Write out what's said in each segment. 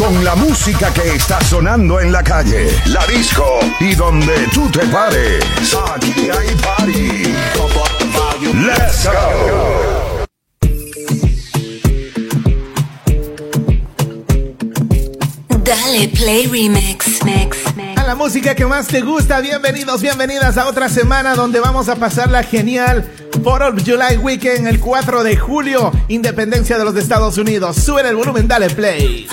con la música que está sonando en la calle, la disco y donde tú te pares. Aquí party. Let's go. Dale Play Remix mix, mix. A la música que más te gusta, bienvenidos, bienvenidas a otra semana donde vamos a pasarla genial por el July Weekend el 4 de julio, Independencia de los Estados Unidos. Sube el volumen, dale play.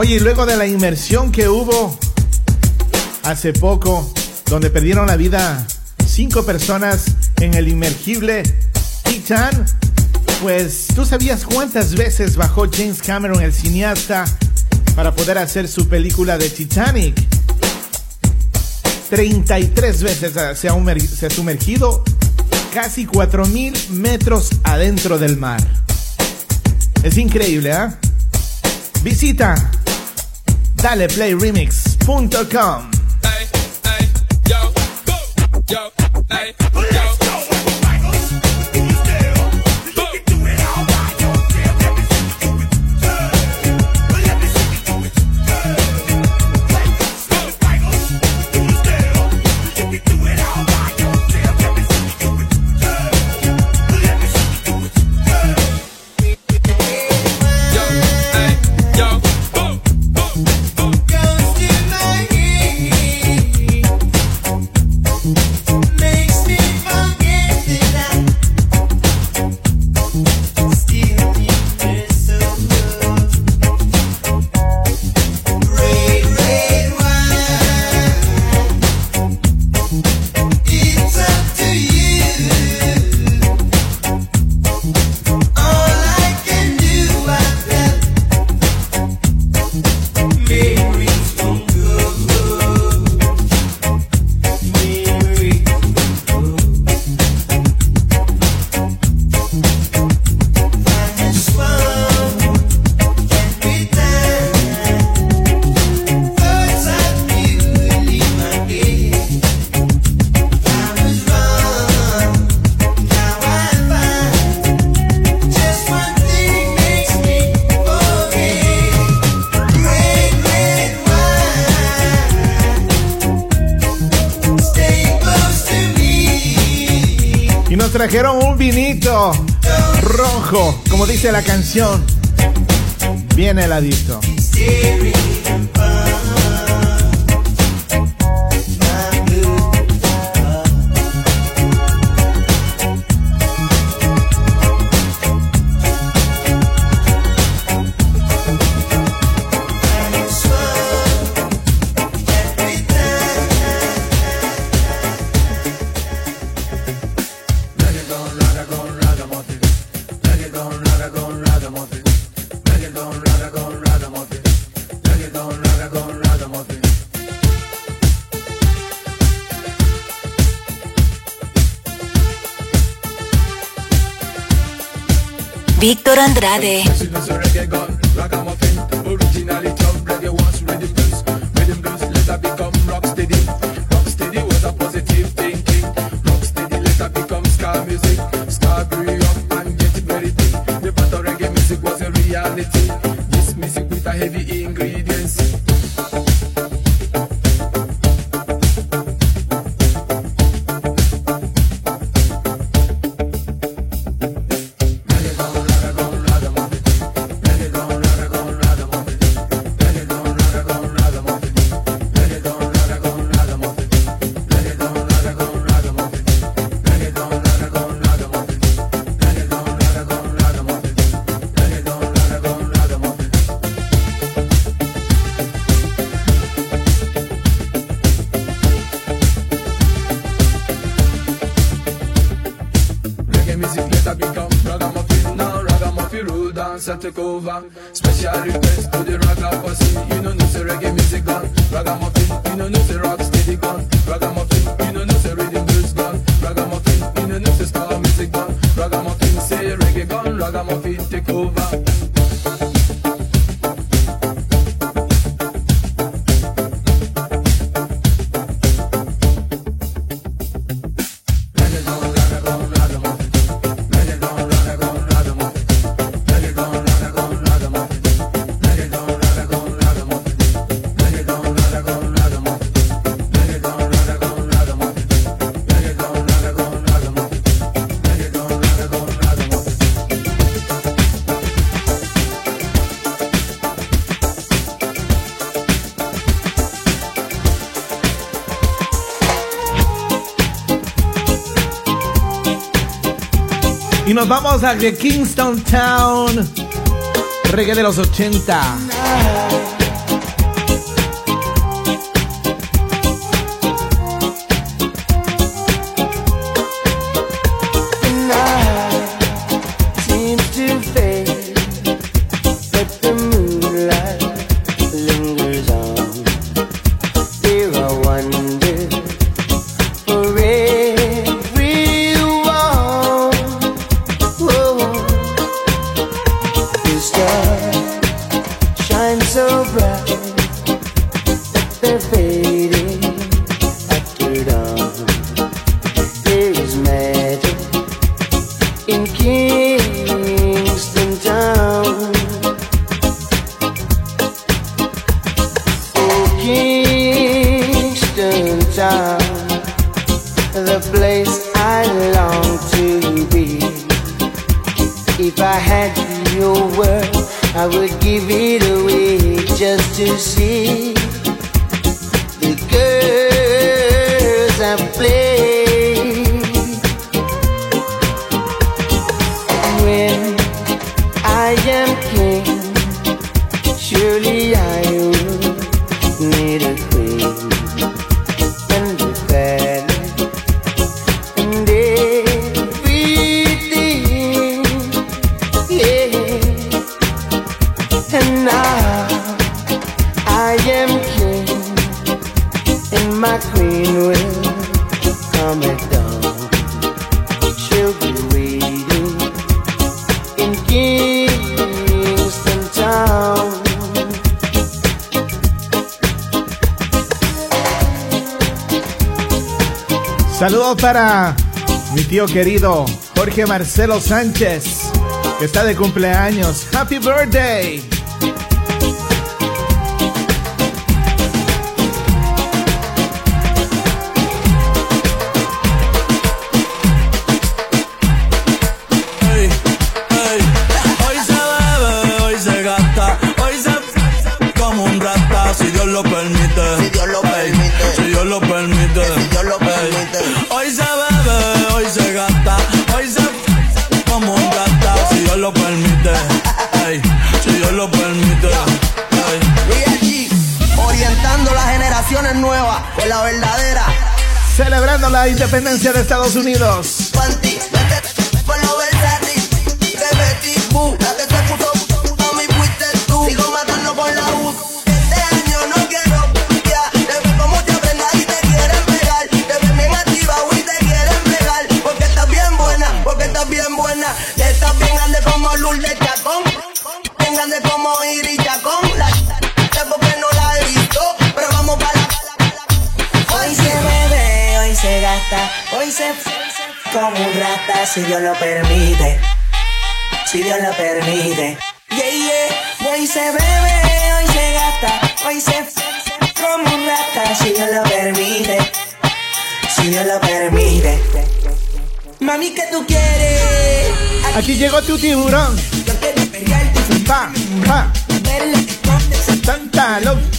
Oye, y luego de la inmersión que hubo hace poco, donde perdieron la vida cinco personas en el inmergible Titan, pues tú sabías cuántas veces bajó James Cameron, el cineasta, para poder hacer su película de Titanic. 33 veces se ha, se ha sumergido casi 4.000 metros adentro del mar. Es increíble, ¿ah? Visita daleplayremix.com. Hey, hey. canción nos vamos a The Kingston Town. Reggae de los 80. para mi tío querido Jorge Marcelo Sánchez, que está de cumpleaños. ¡Happy birthday! independencia de Estados Unidos. si Dios lo permite, si Dios lo permite. Yeah, yeah, hoy se bebe, hoy se gasta, hoy se como un rata, si Dios lo permite, si Dios lo permite. Mami, ¿qué tú quieres? Aquí, Aquí llegó tu tiburón. Yo quiero pelear, tu pa, pa. Verle que.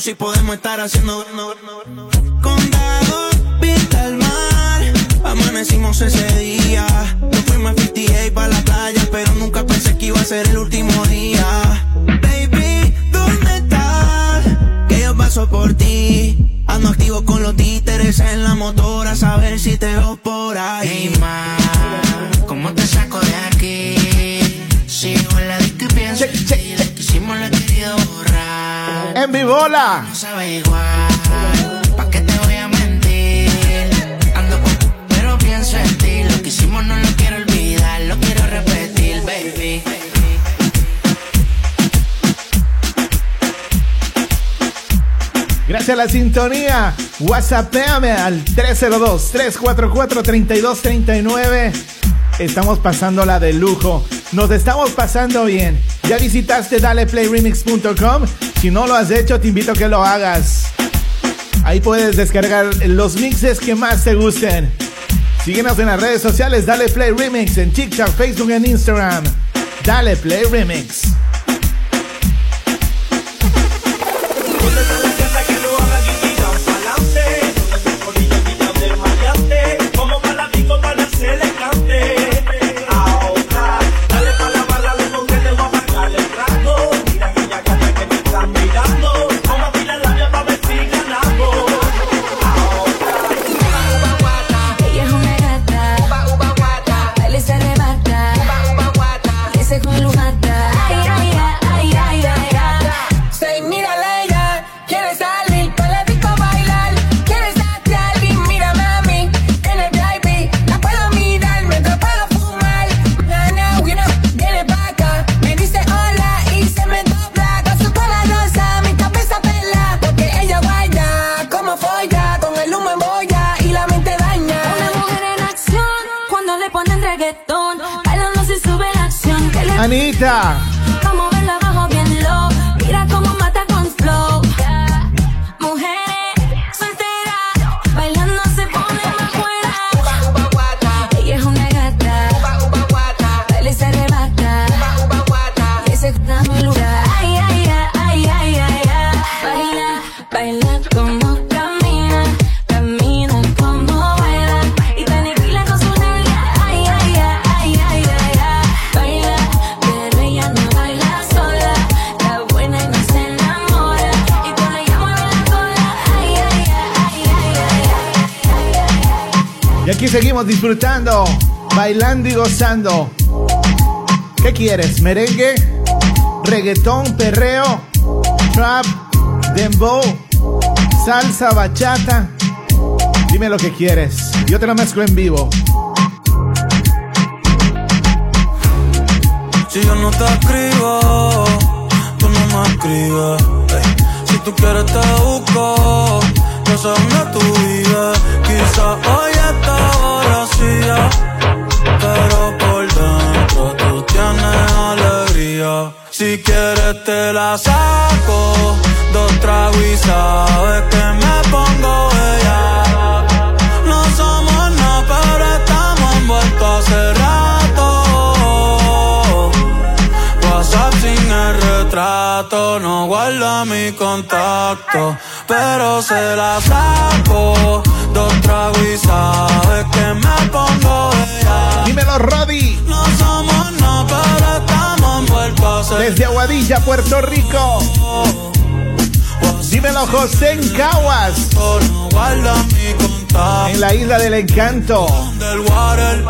si podemos estar haciendo Condado, vista al mar. Amanecimos ese día. Nos fuimos a 58 pa' la playa Pero nunca pensé que iba a ser el último día. Baby, ¿dónde estás? Que yo paso por ti Ando activo con los títeres en la motora A saber si te veo por ahí. Hey ma, ¿cómo te saco de aquí? Sigo en la disque pienso Hicimos la en mi bola. No sabe igual, ¿pa' qué te voy a mentir? Ando con pero pienso en ti. Lo que hicimos no lo quiero olvidar, lo quiero repetir, baby. Gracias a la sintonía. WhatsAppéame al 302-344-3239 estamos pasándola de lujo. Nos estamos pasando bien. ¿Ya visitaste daleplayremix.com? Si no lo has hecho, te invito a que lo hagas. Ahí puedes descargar los mixes que más te gusten. Síguenos en las redes sociales Dale Play Remix en TikTok, Facebook y Instagram. Dale Play Remix. Anita. Seguimos disfrutando, bailando y gozando. ¿Qué quieres? ¿Merengue? ¿Reggaetón? ¿Perreo? ¿Trap? ¿Dembow? ¿Salsa? ¿Bachata? Dime lo que quieres. Yo te lo mezclo en vivo. Si yo no te escribo, tú no me escribes. Ey, Si tú quieres te busco, dónde tú vives. Quizá hoy está vacía, pero por dentro tú tienes alegría. Si quieres te la saco, dos tragos y sabes que me pongo el retrato, no guarda mi contacto, pero se la saco. Dos tragos y sabes que me pongo bella. Dímelo, Roddy. No somos nada, pero estamos envueltos hace Desde Aguadilla, Puerto Rico. Dímelo, José en Caguas. No guarda mi contacto. En la isla del encanto. del water.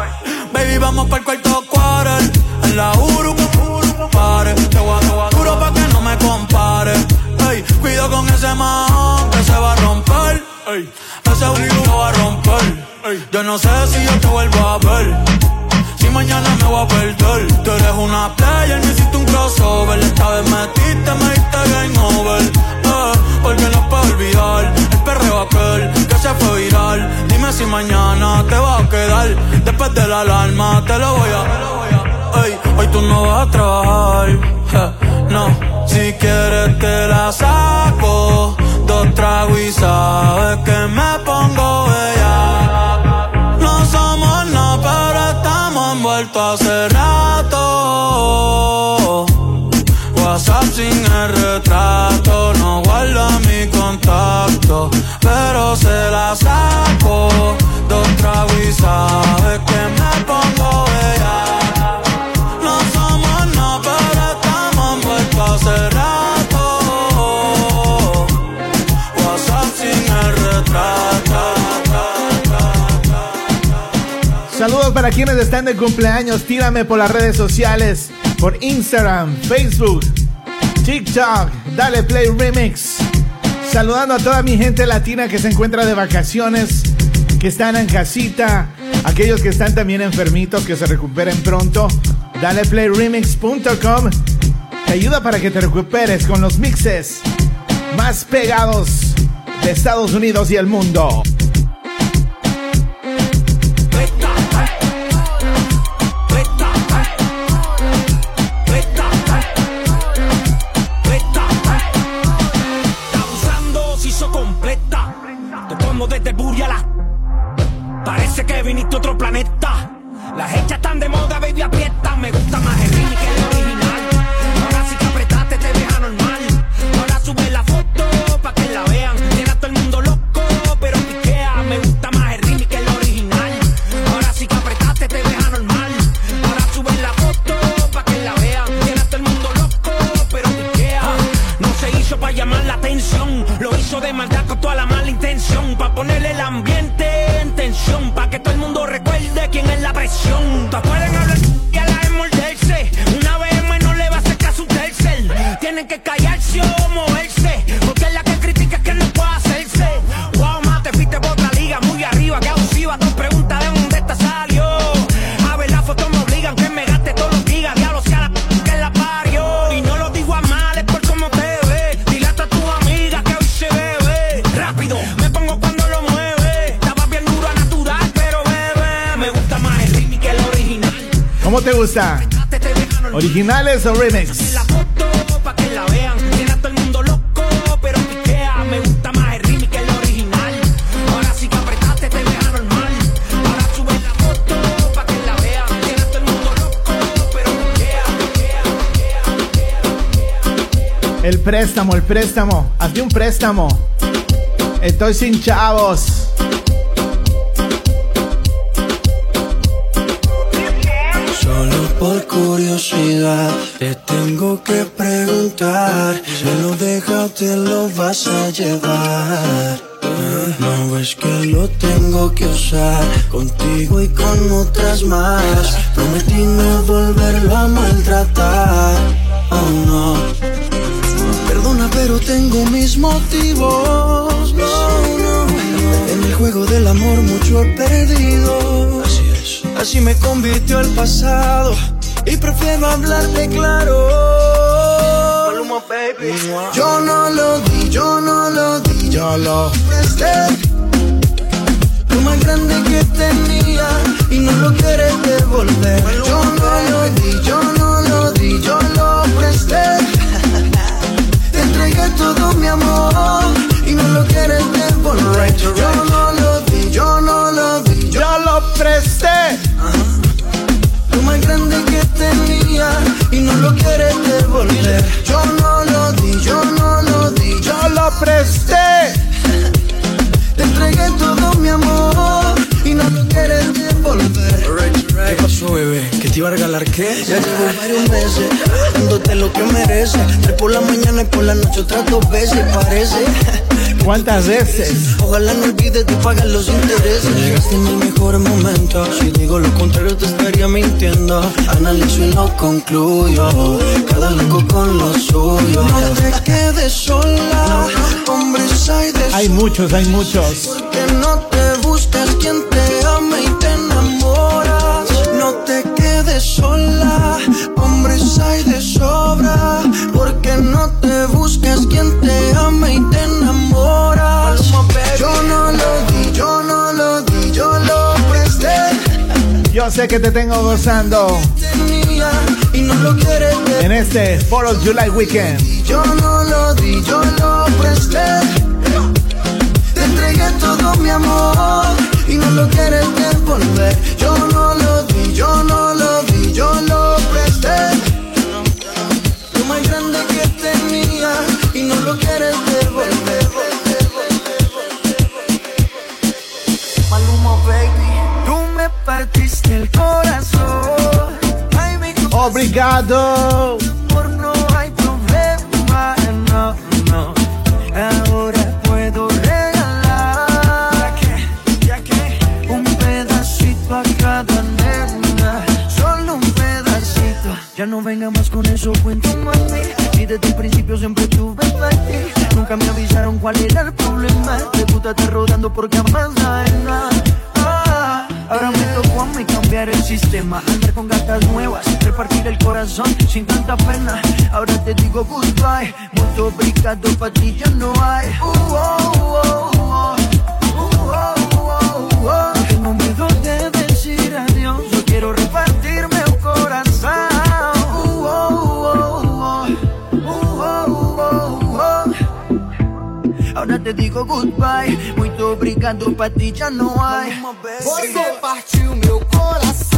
Baby, vamos para el cuarto quarter. En la Uru, cuido con ese man que se va a romper. Ey, ese brillo lo va a romper. Ey, yo no sé si yo te vuelvo a ver. Si mañana me voy a perder. Tú eres una player, necesito un crossover. Esta vez metiste, me diste game over. Eh, porque no puedo olvidar el perreo aquel que se fue viral. Dime si mañana te va a quedar. Después de la alarma te lo voy a. Ey, hoy tú no vas a trabajar. no, si quieres te la saco. Dos tragos y sabes que me pongo bella. No somos nada, pero estamos envueltos hace rato. WhatsApp sin el retrato, no guarda mi contacto, pero se la saco. Dos tragos y sabes que me pongo para quienes están de cumpleaños. Tírame por las redes sociales, por Instagram, Facebook, TikTok. Dale Play Remix. Saludando a toda mi gente latina que se encuentra de vacaciones, que están en casita, aquellos que están también enfermitos, que se recuperen pronto. Dale Remix.com te ayuda para que te recuperes con los mixes más pegados de Estados Unidos y el mundo. Parece que viniste a otro planeta. Las hechas están de moda, baby, aprieta. Que todo el mundo recuerde quién es la presión. Todas pueden hablar y a la morderse, una vez no le va a hacer caso un tercer. Tienen que callarse loco, pero piquea, piquea. El préstamo, el préstamo. Hazme un préstamo. Estoy sin chavos. Curiosidad te tengo que preguntar. Me lo deja te lo vas a llevar. No ves que lo tengo que usar contigo y con otras más. Prometí no volverlo a maltratar. Oh no. Perdona, pero tengo mis motivos. No, no, no. En el juego del amor mucho he perdido. Así es. Así me convirtió el pasado. Y prefiero hablarte claro. Yo no lo di, yo no lo di, yo lo presté. Lo más grande que tenía y no lo quieres devolver. Yo no lo di, yo no lo di, yo lo presté. Te entregué todo mi amor y no lo quieres devolver. Yo no lo di, yo no lo di, yo lo presté. Más grande que tenía y no lo quieres devolver. Yo no lo di, yo no lo di, yo lo presté. Te entregué todo mi amor y no lo quieres devolver. ¿Qué pasó, bebé? ¿Que te iba a regalar qué? Ya llevo varios meses dándote lo que mereces. Tres por la mañana y por la noche otras dos veces, parece. ¿Cuántas veces? Ojalá no olvides de pagar los intereses. Llegaste en el mejor momento. Si digo lo contrario, te estaría mintiendo. Analizo y lo concluyo. Cada loco con lo suyo. No te quedes sola. Hombres hay de Hay muchos, hay muchos. que no te buscas quien te ama y te enamoras. No te quedes sola, Yo sé que te tengo gozando en este 4 of July weekend. Yo no lo di, yo lo presté. Te entregué todo mi amor y no lo quieres devolver. Yo no lo di, yo no lo di, yo lo presté. Lo más grande que tenía y no lo quieres devolver. Maluma, baby, el corazón. Ay, mi Obrigado. amor no hay problema, no, no. Ahora puedo regalar ya que un pedacito a cada nena, solo un pedacito. Ya no venga más con eso, cuento mami. Y desde el principio siempre tuve ti. Nunca me avisaron cuál era el problema. De puta te rodando porque hay sistema Andar con gatas nuevas, repartir el corazón sin tanta pena Ahora te digo goodbye, mucho obrigado pa' ti ya no hay Uh, oh, oh, oh. Uh, oh, oh, oh. Decir quiero Uh, oh, oh, oh. Uh, oh, oh, oh. Ahora te digo goodbye, muito obrigado pa' ti já não hay Você partiu meu coração,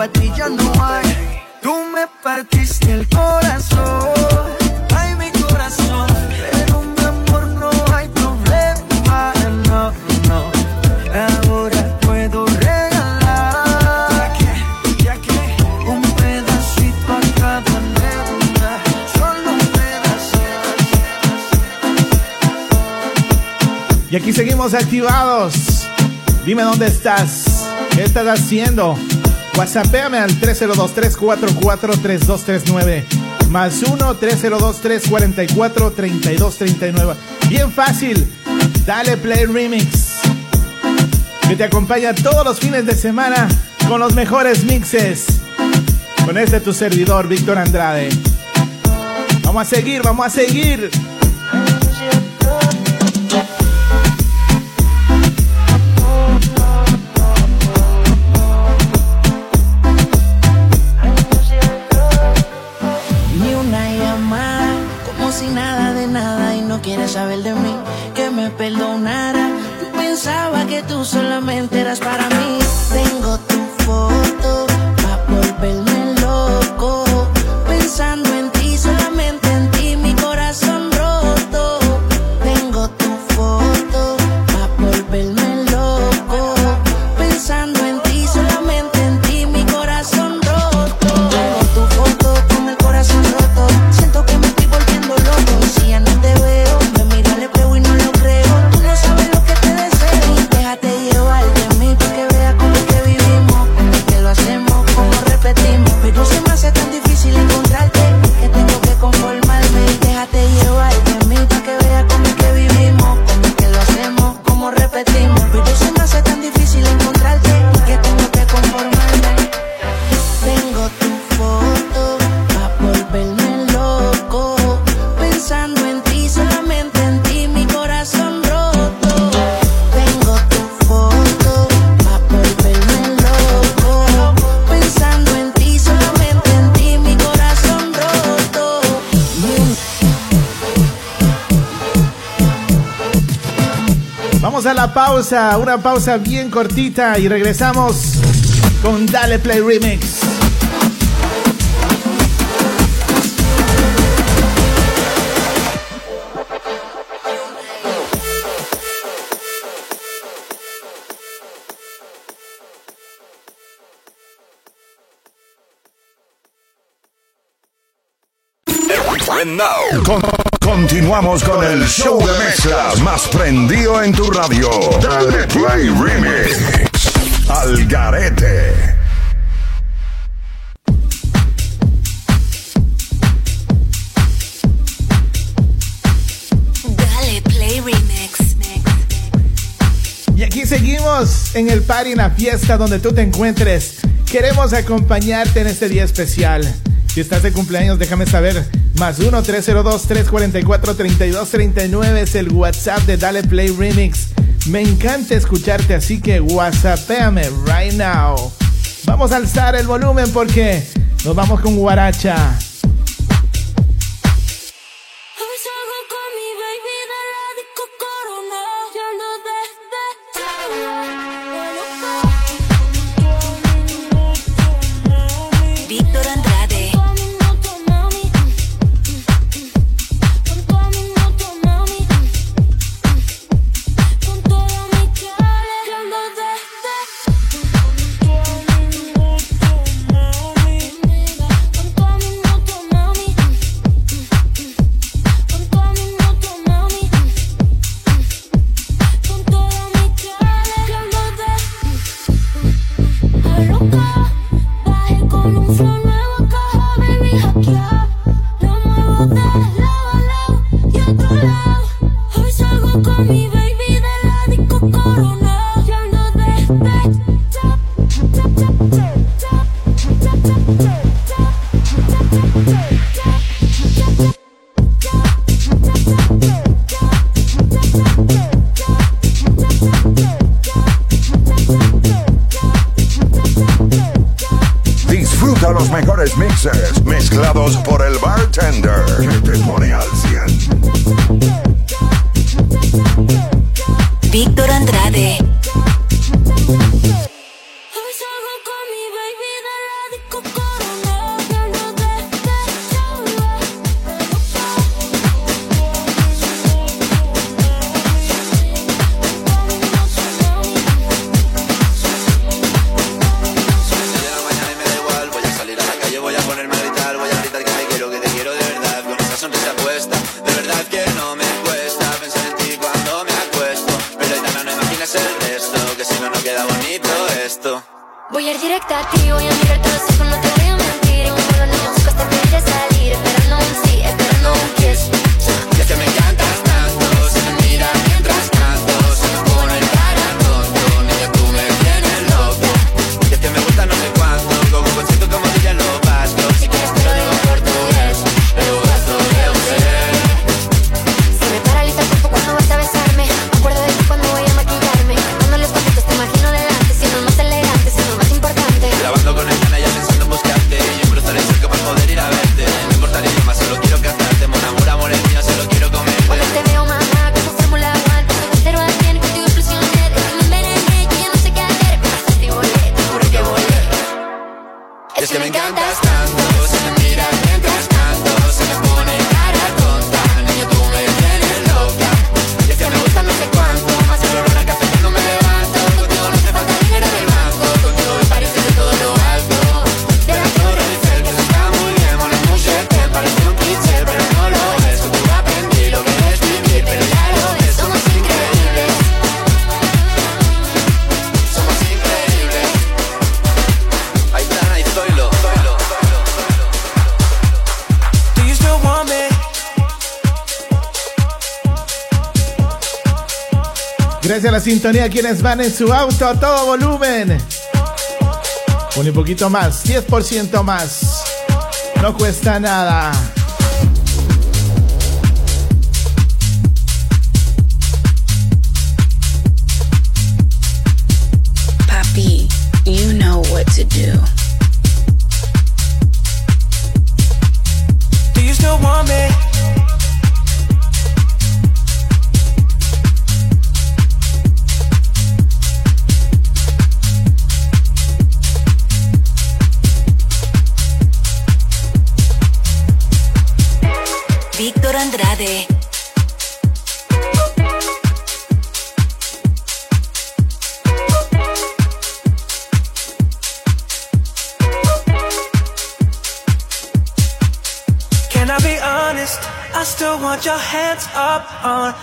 pa' ti no hay. Tú me partiste el corazón. Ay, mi corazón. Pero mi amor no hay problema. No, no. Ahora puedo regalar. Ya que un pedacito a cada nena. Solo un pedacito. Y aquí seguimos activados. Dime dónde estás. ¿Qué estás haciendo? WhatsAppéame al 302-344-3239. Más 1-302-344-3239. Bien fácil. Dale Play Remix. Que te acompaña todos los fines de semana con los mejores mixes. Con este tu servidor, Víctor Andrade. Vamos a seguir, vamos a seguir. una pausa bien cortita y regresamos con Dale Play Remix. Now, Continuamos con el show de mezclas más prendido en tu radio. Dale Play Remix. Al garete. Y aquí seguimos en el party, en la fiesta donde tú te encuentres. Queremos acompañarte en este día especial. Si estás de cumpleaños, déjame saber. Más 1-302-344-3239 es el WhatsApp de Dale Play Remix. Me encanta escucharte, así que WhatsAppéame right now. Vamos a alzar el volumen porque nos vamos con Guaracha. sintonía quienes van en su auto a todo volumen. Un poquito más, 10% más. No cuesta nada.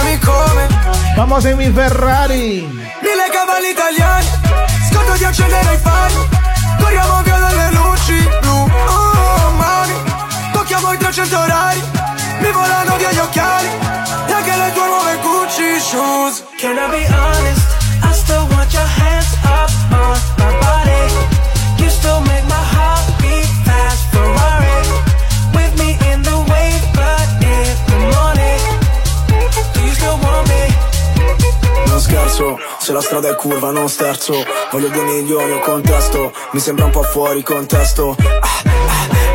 Spiegami come Vamos en mi Ferrari. Mille cavalli italiani Scordo di accendere i fari Corriamo via dalle luci blu Oh mani Tocchiamo i 300 orari Mi volano via gli occhiali E anche le tue nuove Gucci shoes Can I be honest? I still want your hands up on my body. Scherzo, se la strada è curva non sterzo. Voglio due milioni o contesto. Mi sembra un po' fuori contesto. Ah,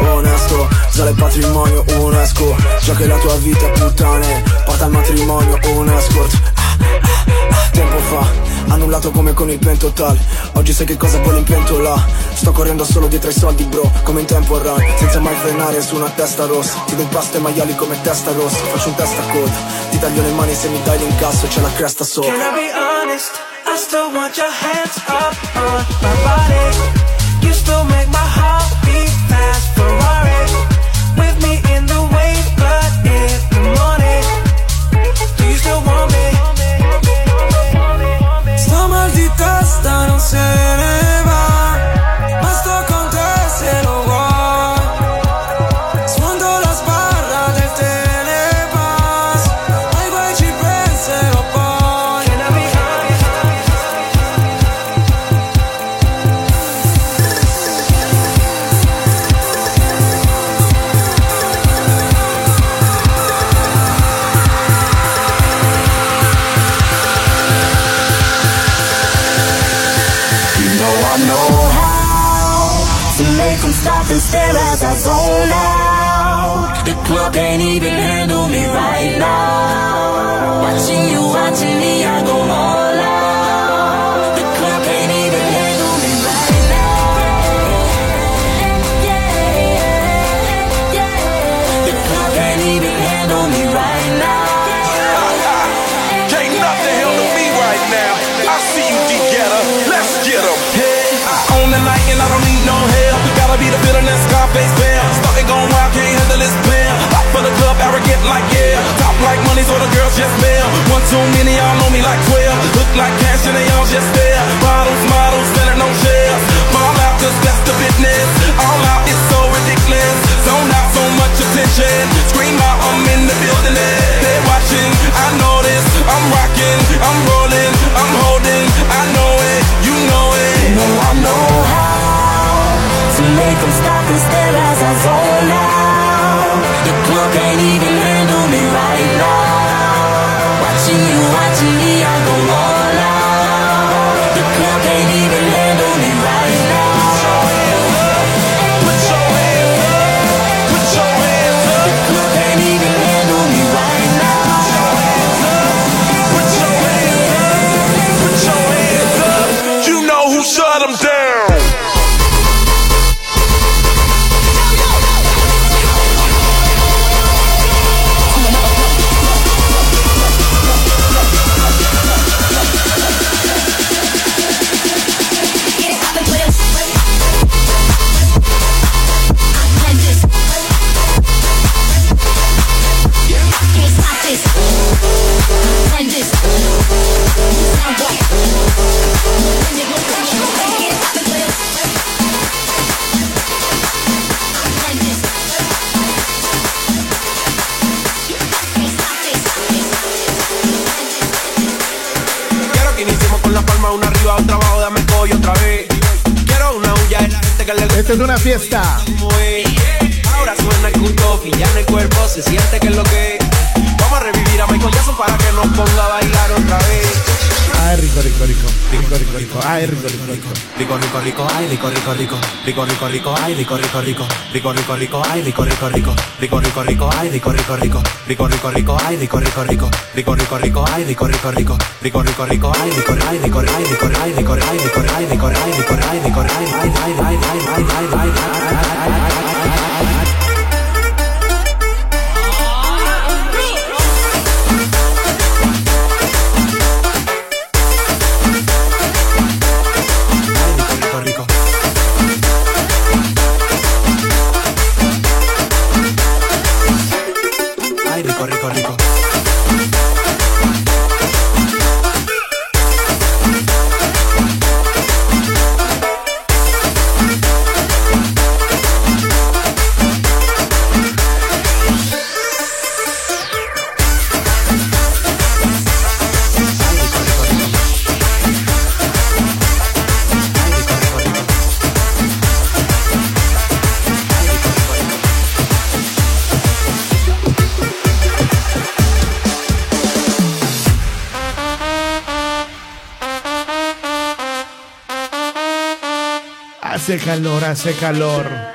ah, Onesto, sale patrimonio UNESCO. Già che la tua vita è puttane. Porta al matrimonio un escort ah, ah, ah, Tempo fa, annullato come con il pentotal Oggi sai che cosa vuole in pentola Sto correndo solo dietro ai soldi bro Come in tempo run, senza mai frenare su una testa rossa. Ti do impasto ai maiali come testa rossa. Faccio un testa coda Ti taglio le mani se mi dai l'incasso C'è la cresta sopra. Can I be honest? I still want your hands up on my body. You still make my make them stop and stare as I zone out. The club can't even sexta. Rico, rico, rico. Ay, rico, rico, rico. Rico, rico, rico, ay, rico, rico, rico. Rico, rico, rico, ay, rico, rico, rico. Rico, rico, rico, ay, rico, rico, rico. Rico, rico, rico, ay, rico, rico, rico. Rico, rico, rico, ay, rico, rico, rico. Rico, rico, rico, ay, rico, rico, rico. Rico, rico, rico, ay, rico, ay, rico, ay, rico, ay, rico, ay, rico, ay, rico, ay, rico, ay, rico, ay, ay, ay, ay, ay, ay, ay, ay, calor, hace calor.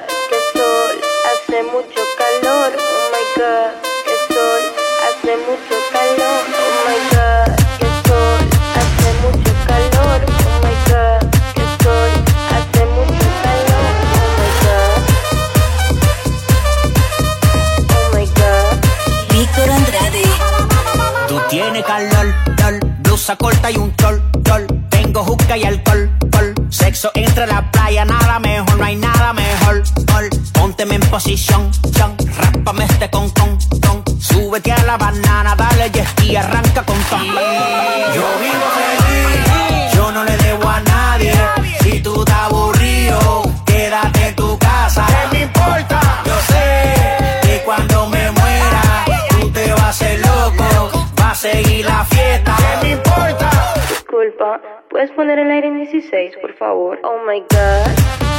Oh my god.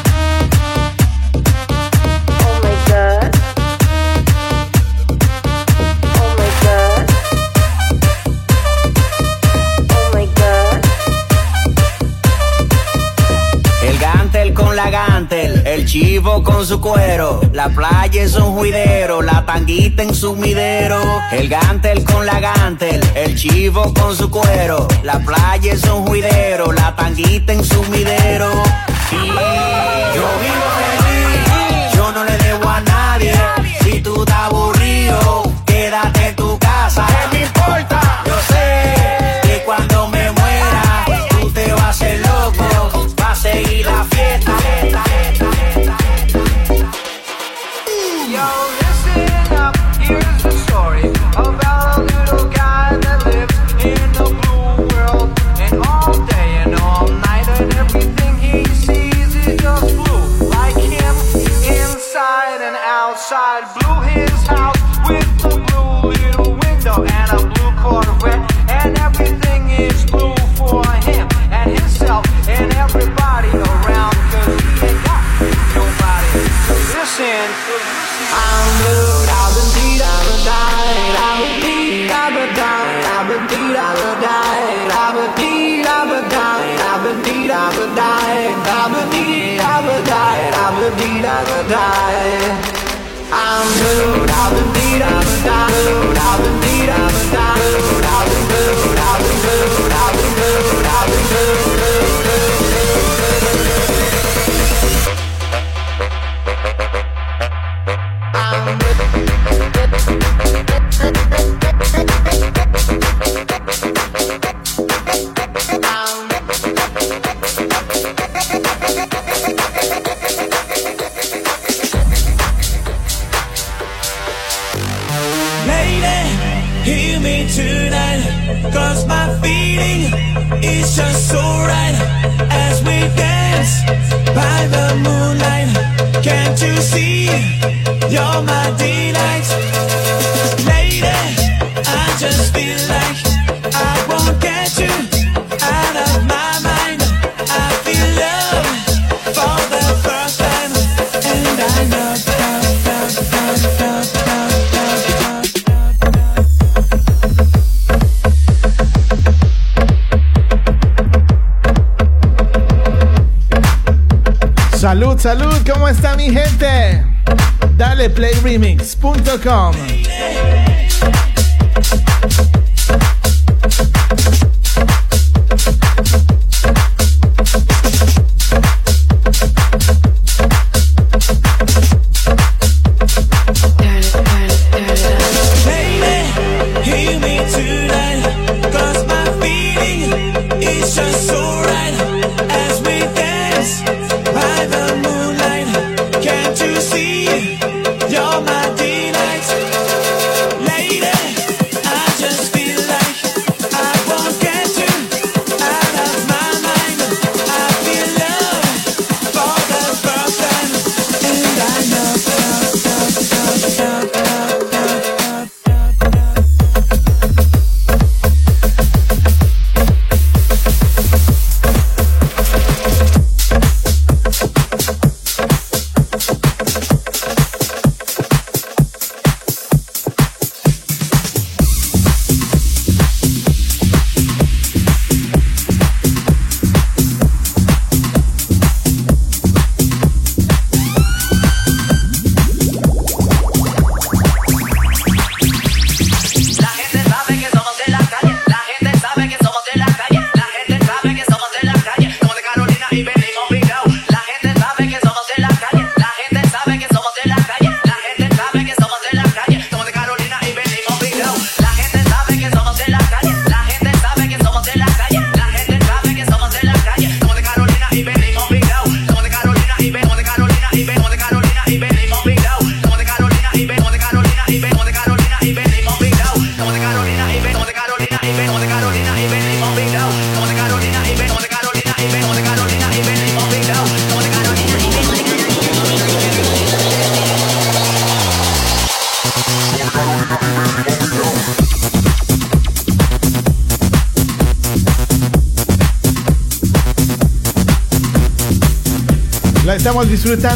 Con la gantel, el chivo con su cuero, la playa es un juidero, la tanguita en su midero. El gantel con la gantel, el chivo con su cuero, la playa es un juidero, la tanguita en su midero. Y yo vivo feliz, yo no le debo a nadie. Si tú estás aburrido, quédate en tu casa. ¿Qué me importa? I'm a. I'm moved out the beat of a die. I just feel like I won't get you salud, ¿cómo está mi gente? Dale playremix.com.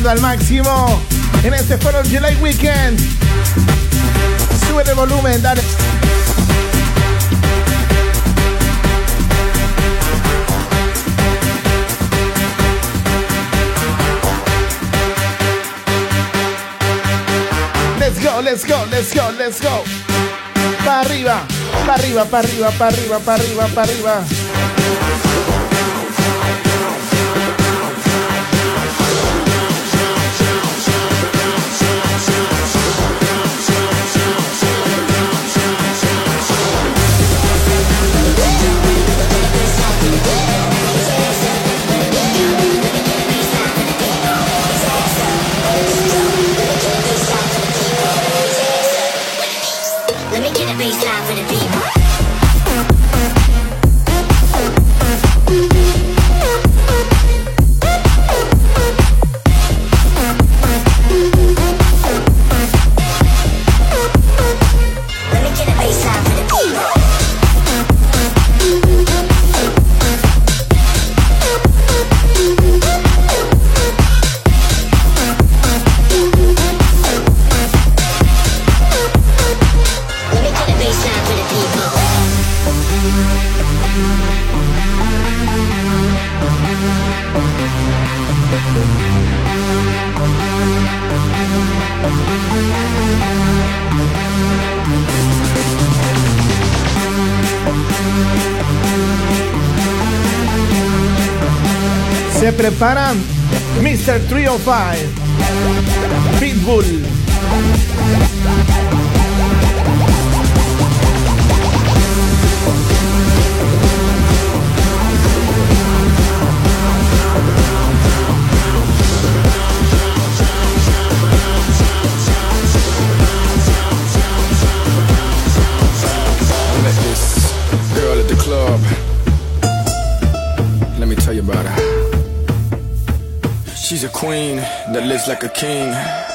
al máximo en este 4 of July Weekend. Sube el volumen, dale. Let's go, let's go, let's go, let's go. Para arriba, para arriba, para arriba, para arriba, para arriba, para arriba. prepara Mr. 305 Pitbull queen that lives like a king.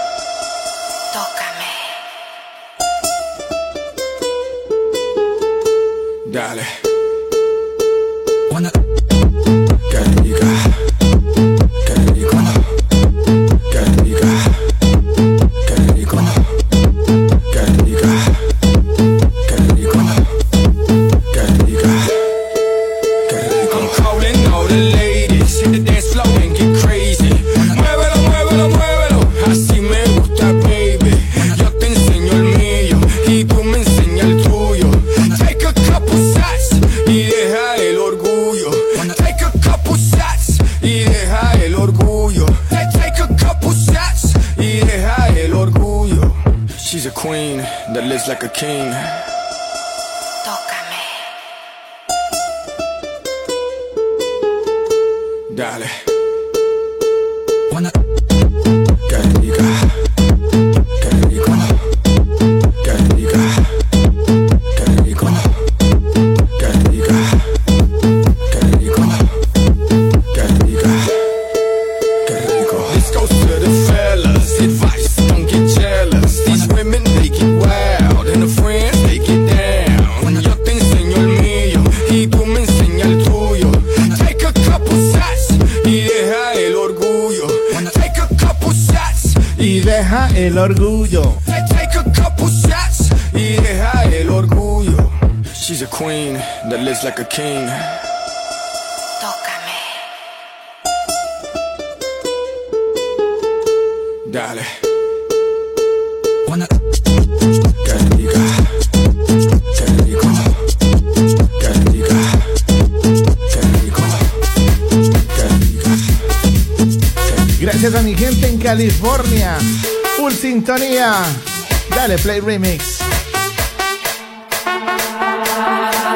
Play Remix.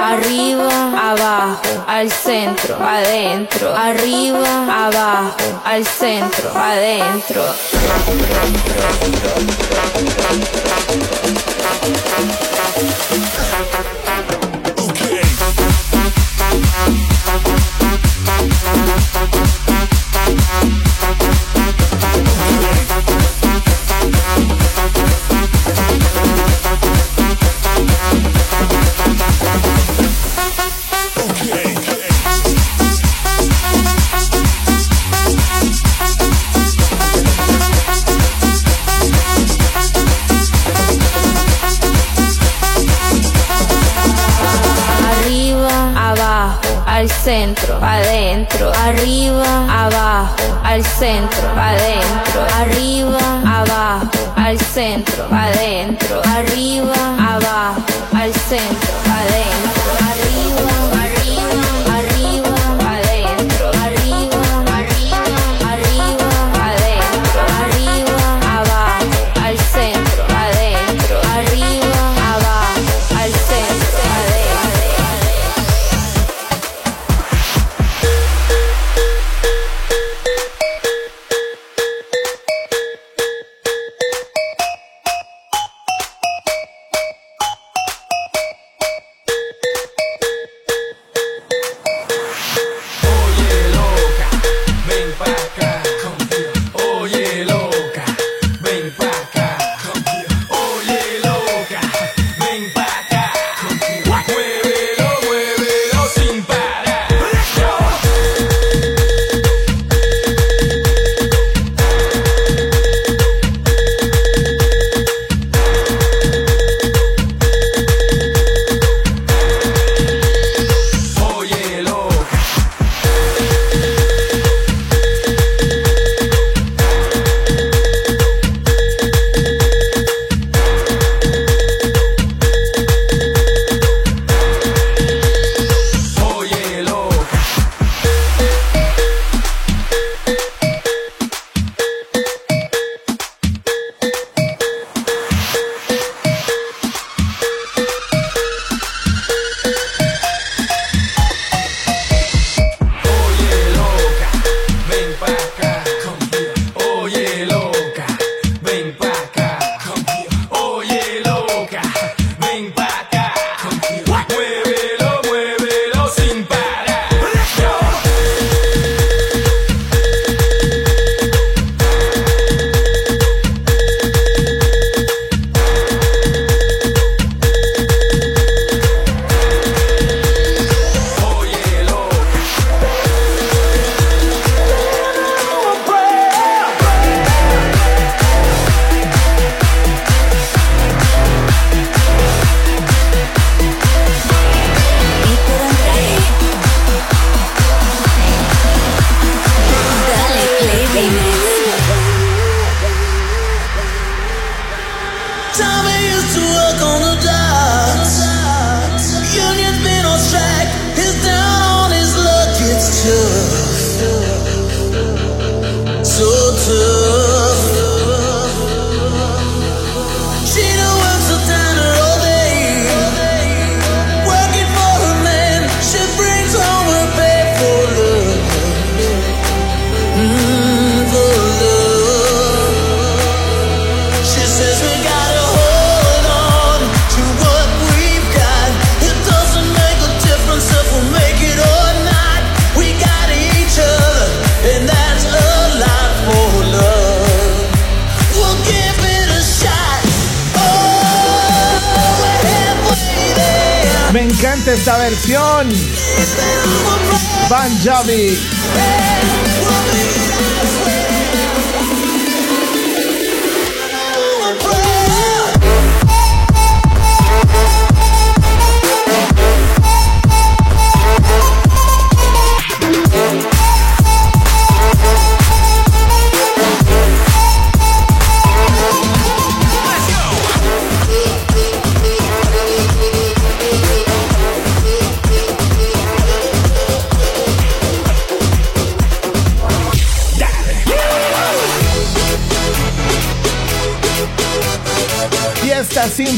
Arriba, abajo, al centro, adentro. Arriba, abajo, al centro, adentro.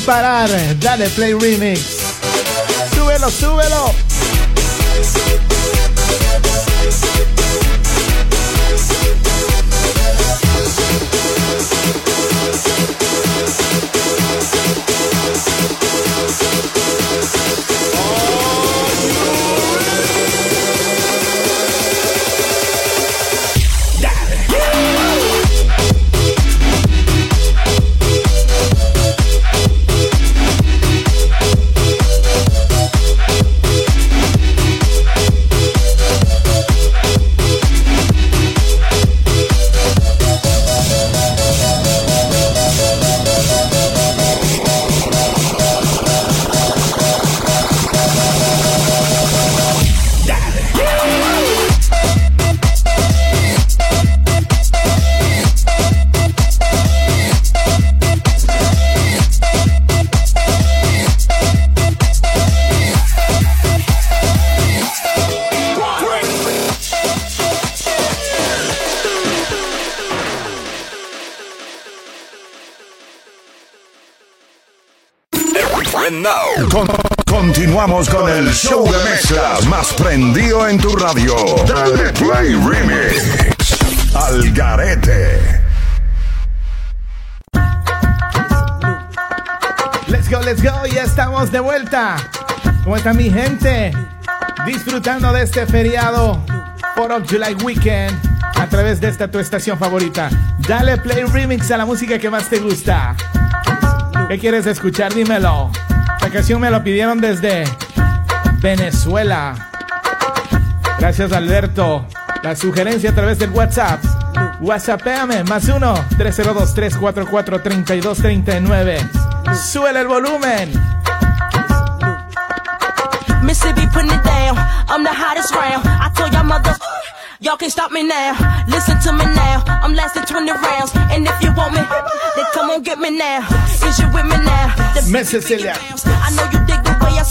Parar. Dale play remix. Súbelo, súbelo. Más prendido en tu radio. Dale Play Remix. Al Garete. Let's go, let's go. Ya estamos de vuelta. ¿Cómo está mi gente? Disfrutando de este feriado 4 of July Weekend a través de esta tu estación favorita. Dale play remix a la música que más te gusta. ¿Qué quieres escuchar? Dímelo. La canción me lo pidieron desde Venezuela. Gracias Alberto. La sugerencia a través del WhatsApp. WhatsAppéame más 1-302-344-3239. Súbele el volumen. Mississippi putting it down. I'm the hottest round. I told y'all mother, y'all can't stop me now. Listen to me now. I'm lasting 20 rounds. And if you want me, then come on get me now. Is you with me now? The Cecilia. I know you dig the way I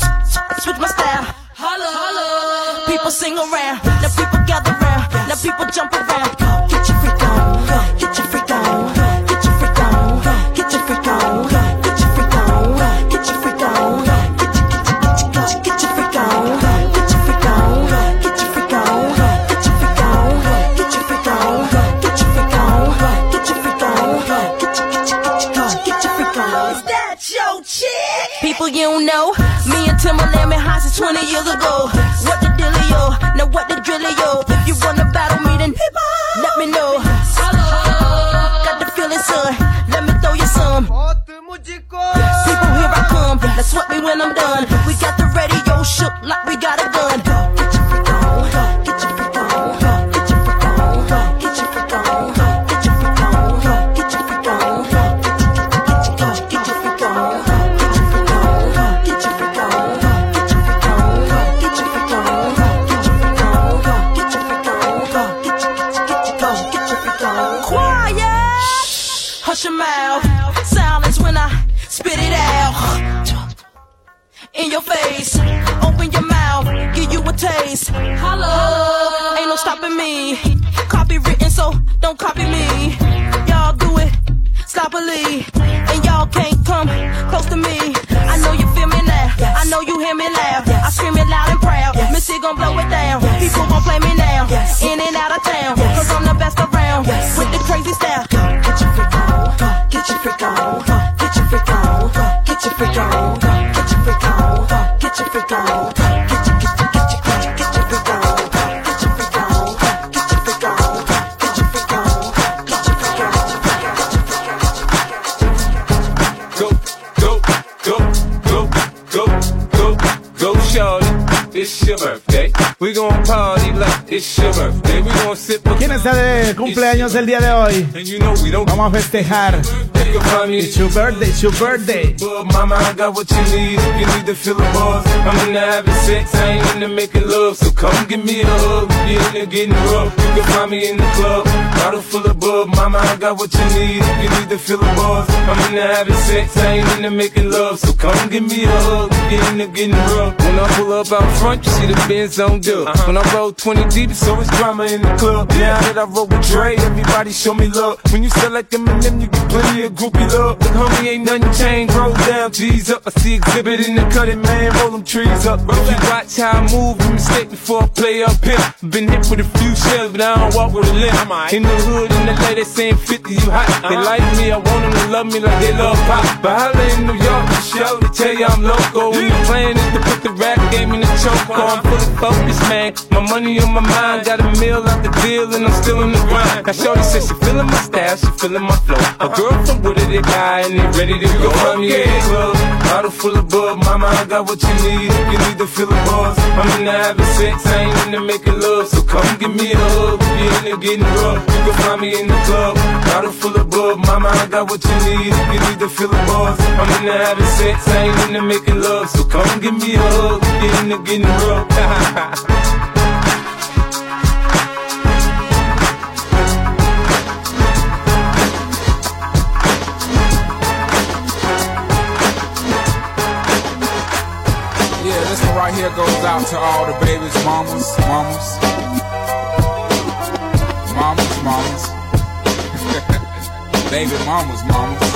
People sing around. Now people gather round. Now people jump around. Get your freak on. Get your freak on. Get your freak on. Get your freak on. Get your freak on. Get your freak on. Get your get your freak on. Get your freak on. Get your freak on. Get your freak on. Get your freak on. Get your freak on. Get your freak on. Get your get your get your freak on. Is that your chick? People you know. Me and Timberland been high since 20 years ago. What the dealio? Now what the drillio? If you wanna battle me, then let me know. Got the feeling, son. Let me throw you some. People, here I come. That's what me when I'm done. We got the radio shook like we got a gun. Cumpleaños día de hoy? Vamos a festejar. It's your birthday, it's your birthday. Mama, I got what you need. You need to feel the buzz, I'm sex. I ain't making love. So come give me a hug. You're getting rough, you can find me in the club. Bottle full of bub, mama, I got what you need. You need to feel the buzz, I'm sex. I ain't making love. So come give me a hug. You're getting rough. When I pull up out front, you see the Benz on dub. When I roll 20 deep, it's always drama in the club. Now that I roll with Dre, everybody show me love. When you sell like Eminem, you get plenty of groupie love. But homie, ain't nothing changed. Roll down, G's up. I see exhibit in the cutting, man. Roll them trees up. If you watch how I move, you mistake before I play up here. Been hit with a few shells, but I don't walk with a limp. In the hood, in the lady saying 50, you hot. They like me, I want them to love me like they love pop. But holla in New York, the show, they tell you I'm loco. When the plan is to put the rap game in the choke. I'm fully focused, man. My money on my mind, got a meal out the deal, and I'm still in the grind. Now, Shorty says she feeling my style, she feeling my flow. A girl from Wooded, they guy, and they ready to go. I'm in the club, bottle full of bub. Mama, I got what you need. If you need to feel the buzz, I'm into having sex, I ain't into making love. So come give me a hug. If you're in into getting rough, you can find me in the club. Bottle full of bub. Mama, I got what you need. If you need to feel the buzz, I'm into having sex, I ain't into making love. So come give me a hug. Into getting. Yeah, this one right here goes out to all the babies, mamas, mamas. Mamas, mamas. Baby mamas, mamas.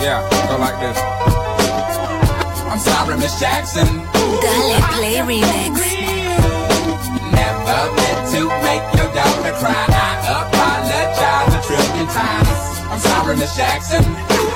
Yeah, go like this. I'm sorry, Miss Jackson. Dale Play Remix. Never meant to make your daughter cry. I apologize a trillion times. I'm sorry, Miss Jackson.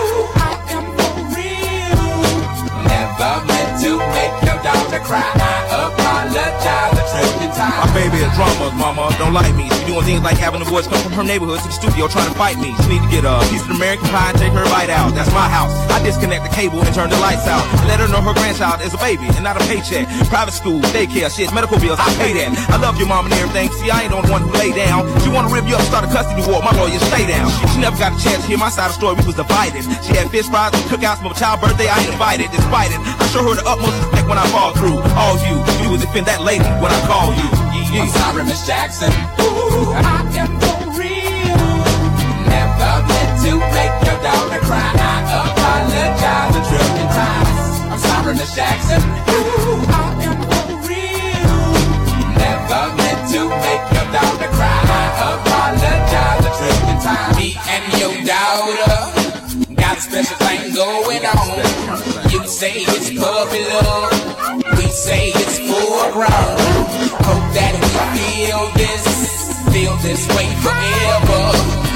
To make your daughter cry. I apologize a trillion times. My baby is drama, mama, don't like me. She doing things like having the boys come from her neighborhood to the studio trying to fight me. She need to get a piece of American pie and take her bite out. That's my house. I disconnect the cable and turn the lights out. And let her know her grandchild is a baby and not a paycheck. Private school, daycare, shit, medical bills, I pay that. I love your mom and everything. See, I ain't the one who lay down. She wanna rip you up, start a custody war. My lawyer, stay down. She never got a chance to hear my side of the story. We was divided. She had fish fries cookouts for my child birthday. I ain't invited. Despite it, I show her the utmost respect when I fall through. All you, you will defend that lady when I call you. Yeah, I'm sorry, Miss Jackson. Ooh, I am for real. Never meant to make your daughter cry. I apologize a trillion times. I'm sorry, Miss Jackson. Ooh, I am for real. Never meant to make your daughter cry. I apologize a trillion times. Me and your daughter got a special thing going on. You say it's puppy love. We say it's full grown. Hope that we feel this, feel this way forever.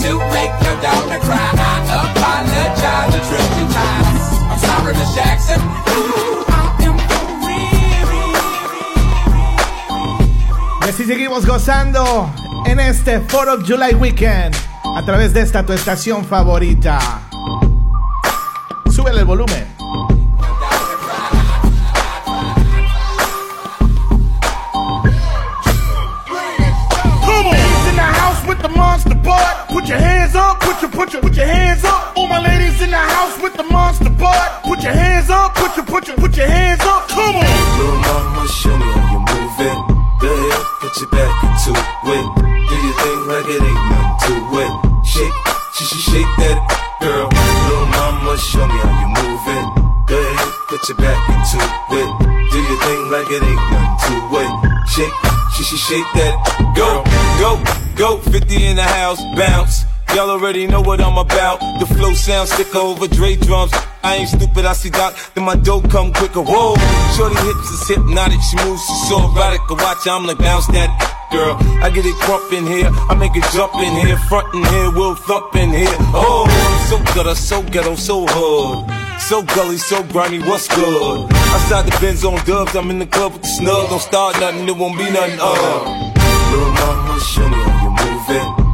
to your cry. Y así seguimos gozando en este 4 of July weekend a través de esta tu estación favorita. Súbele el volumen. Put your put your hands up. All my ladies in the house with the monster butt. Put your hands up, put your put your put your hands up. Come on. Little mama, show me how you move it. Go ahead, put your back into it. Do your thing like it ain't nothing to it. Shake, sh sh shake that girl. Little mama, show me how you move it. Go ahead, put your back into it. Do your thing like it ain't nothing to it. Shake, sh sh shake that girl. Go, go, 50 in the house, bounce. Already know what I'm about. The flow sounds thicker over Dre drums. I ain't stupid, I see Doc, then my dough come quicker. Whoa, shorty hips is hypnotic, she moves, she's so erotic. Watch, I'm like bounce that girl. I get it crump in here, I make it jump in here, front in here, we'll thump in here. Oh, so gutter, so ghetto, so hood. So gully, so grimy, what's good? I Outside the Benz on dubs, I'm in the club with the snug. Don't start nothing, it won't be nothing. Uh. Little mama, show me how you move it.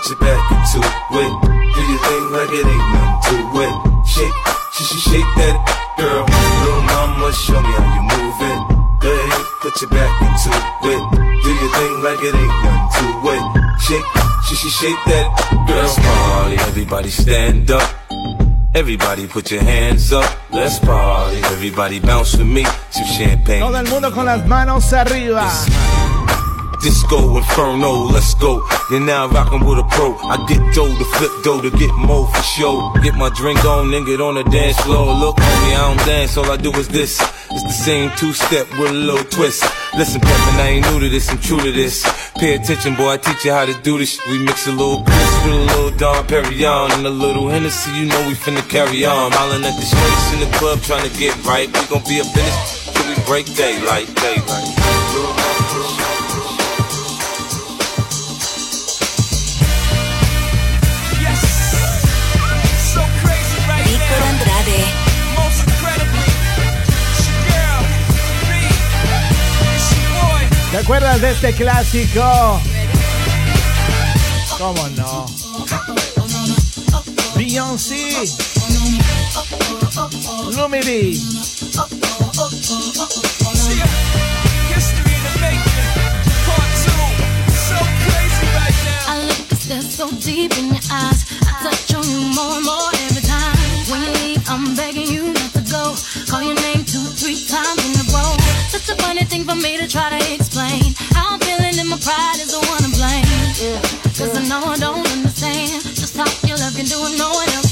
Go put your back into it. Do your thing like it ain't nothing to it. Shake, sh sh shake that girl. Little mama, show me how you move it. Go ahead, put your back into it. Do your thing like it ain't nothing to it. Shake, sh sh shake that girl. Let's party, everybody stand up. Everybody put your hands up, let's party. Everybody bounce with me, some champagne. Todo el mundo con las manos arriba. Disco Inferno, let's go. You're now rockin' with a pro. I get dough to flip dough to get more for show. Get my drink on, then get on the dance floor. Look, homie, I don't dance, all I do is this. It's the same two step with a little twist. Listen, Peppin, I ain't new to this, I'm true to this. Pay attention, boy, I teach you how to do this. We mix a little Chris with a little Don Perignon and a little Hennessy, you know we finna carry on. Smiling at the streets in the club trying to get right. We gon' be up in till we break daylight, daylight. Acuerdas de este clásico? ¿Cómo no? Beyoncé. Lumidi. So deep in your eyes. I touch you more and more every time. When I'm begging you Call your name two, three times in a row. Such a funny thing for me to try to explain. How I'm feeling and my pride is the one to blame. Yeah. Cause I know I don't understand just how your love can do what no one else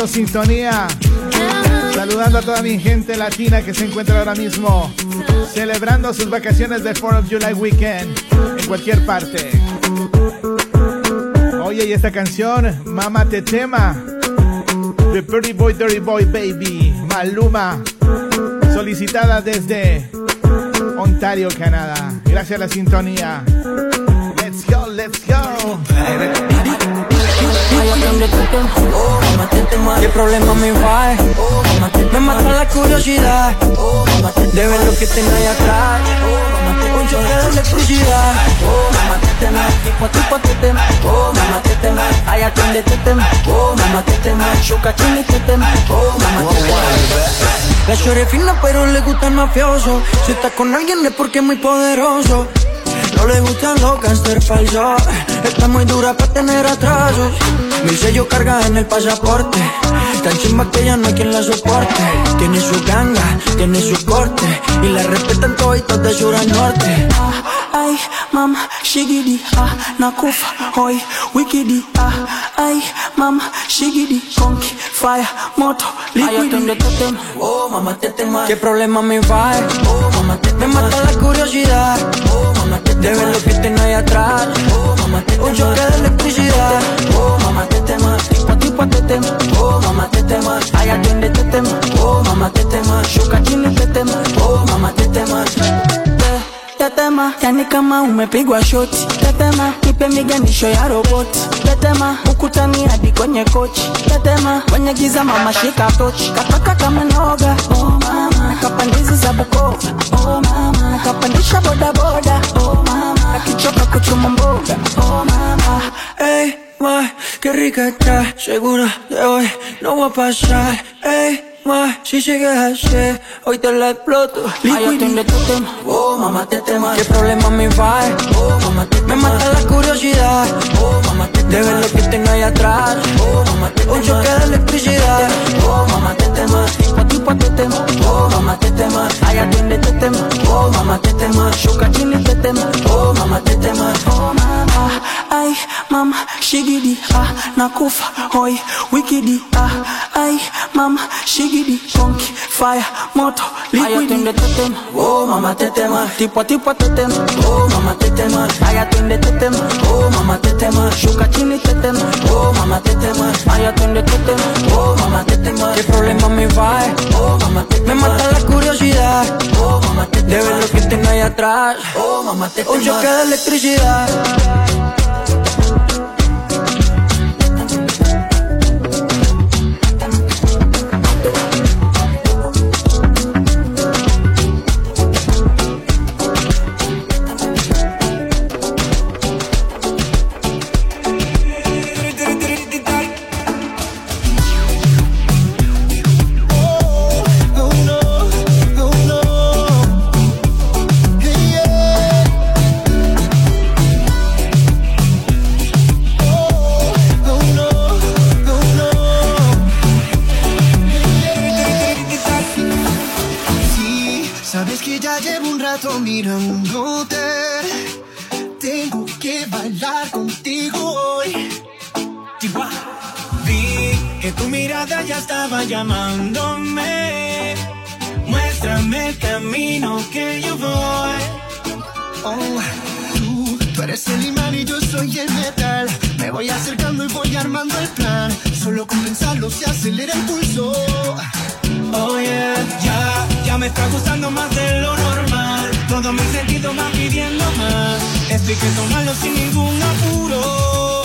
reportando sintonía. Saludando a toda mi gente latina que se encuentra ahora mismo celebrando sus vacaciones del 4 of July Weekend en cualquier parte. Oye, y esta canción, Mama Te Tema, de Pretty Boy, Dirty Boy Baby, Maluma, solicitada desde Ontario, Canadá. Gracias a la sintonía. ¿Qué problema me va? Me mata la curiosidad de ver lo que tengo ahí atrás. Un choque de electricidad. Tipo tipo tetem. Mamá tetem. Ay atiende tetem. Mamá tetem. Chuca chini tetem. Mamá tetem. La chore fina pero le gusta el mafioso. Si está con alguien es porque es muy poderoso. No le gustan los gangster falsos. Está muy dura para tener atrasos. Mi sello carga en el pasaporte. Tan chimba que ya no hay quien la soporte. Tiene su ganga, tiene su corte. Y la respetan toditos de sur a norte. Ay, mama, shigidi, ah, nakufa, hoy, wikidi, ah, ay, mama, shigidi, conky, fire, moto, liquidi. Oh, mamá, te tema. ¿Qué problema me va? Oh, mamá, te Me mata la curiosidad. De ver lo que tengo ahí atrás. Oh, mamá, te Un choque de electricidad. Oh, mamá, te temo. Tipo, tipo, te temo. Oh, mamá, te tema. Ay, atiende, te temo. Oh, mamá, te tema. Shuka chini, te temo. Oh, mamá, te tema. Tetema, yani kama umepigwa shoti. Tetema, nipe miganisho ya roboti. Tetema, ukutani hadi kwenye kochi. Tetema, kwenye giza mama shika tochi. Kataka kama noga, oh mama. Nakapandizi za Bukoba, oh mama. Boda boda, oh mama. Akichoka kuchuma mboga, oh mama. Ey, ma, qué rica está. Segura de hoy no va a pasar. Ey, ma, si sigues así, hoy te la exploto. Ay, atiende tu tema. Oh, mamá, te tema. ¿Qué problema me va? Oh, mamá, te Me mata la curiosidad. Oh, mamá, te De ver lo que tengo ahí atrás. Oh, nakufa, hoy, wikidi, ah, ay mama, shigidi, conky, fire, moto, liquidi. tetem, oh mamá te tema, tipo tipo te tema, oh mamá te tema, ay atiende te tema, oh mamá te tema, shuka chini te tema, oh mamá te tema, ay atiende te tema, oh mamá te tema, qué problema me va, oh mamá te tema, me mata la curiosidad, oh mamá te tema, de ver lo que tengo ahí atrás, oh mamá te tema, un choque de electricidad. Metal. Me voy acercando y voy armando el plan. Solo con pensarlo se acelera el pulso. Oh yeah, ya, ya me está gustando más de lo normal. Todo mi sentido va pidiendo más. Esto hay que tomarlo sin ningún apuro.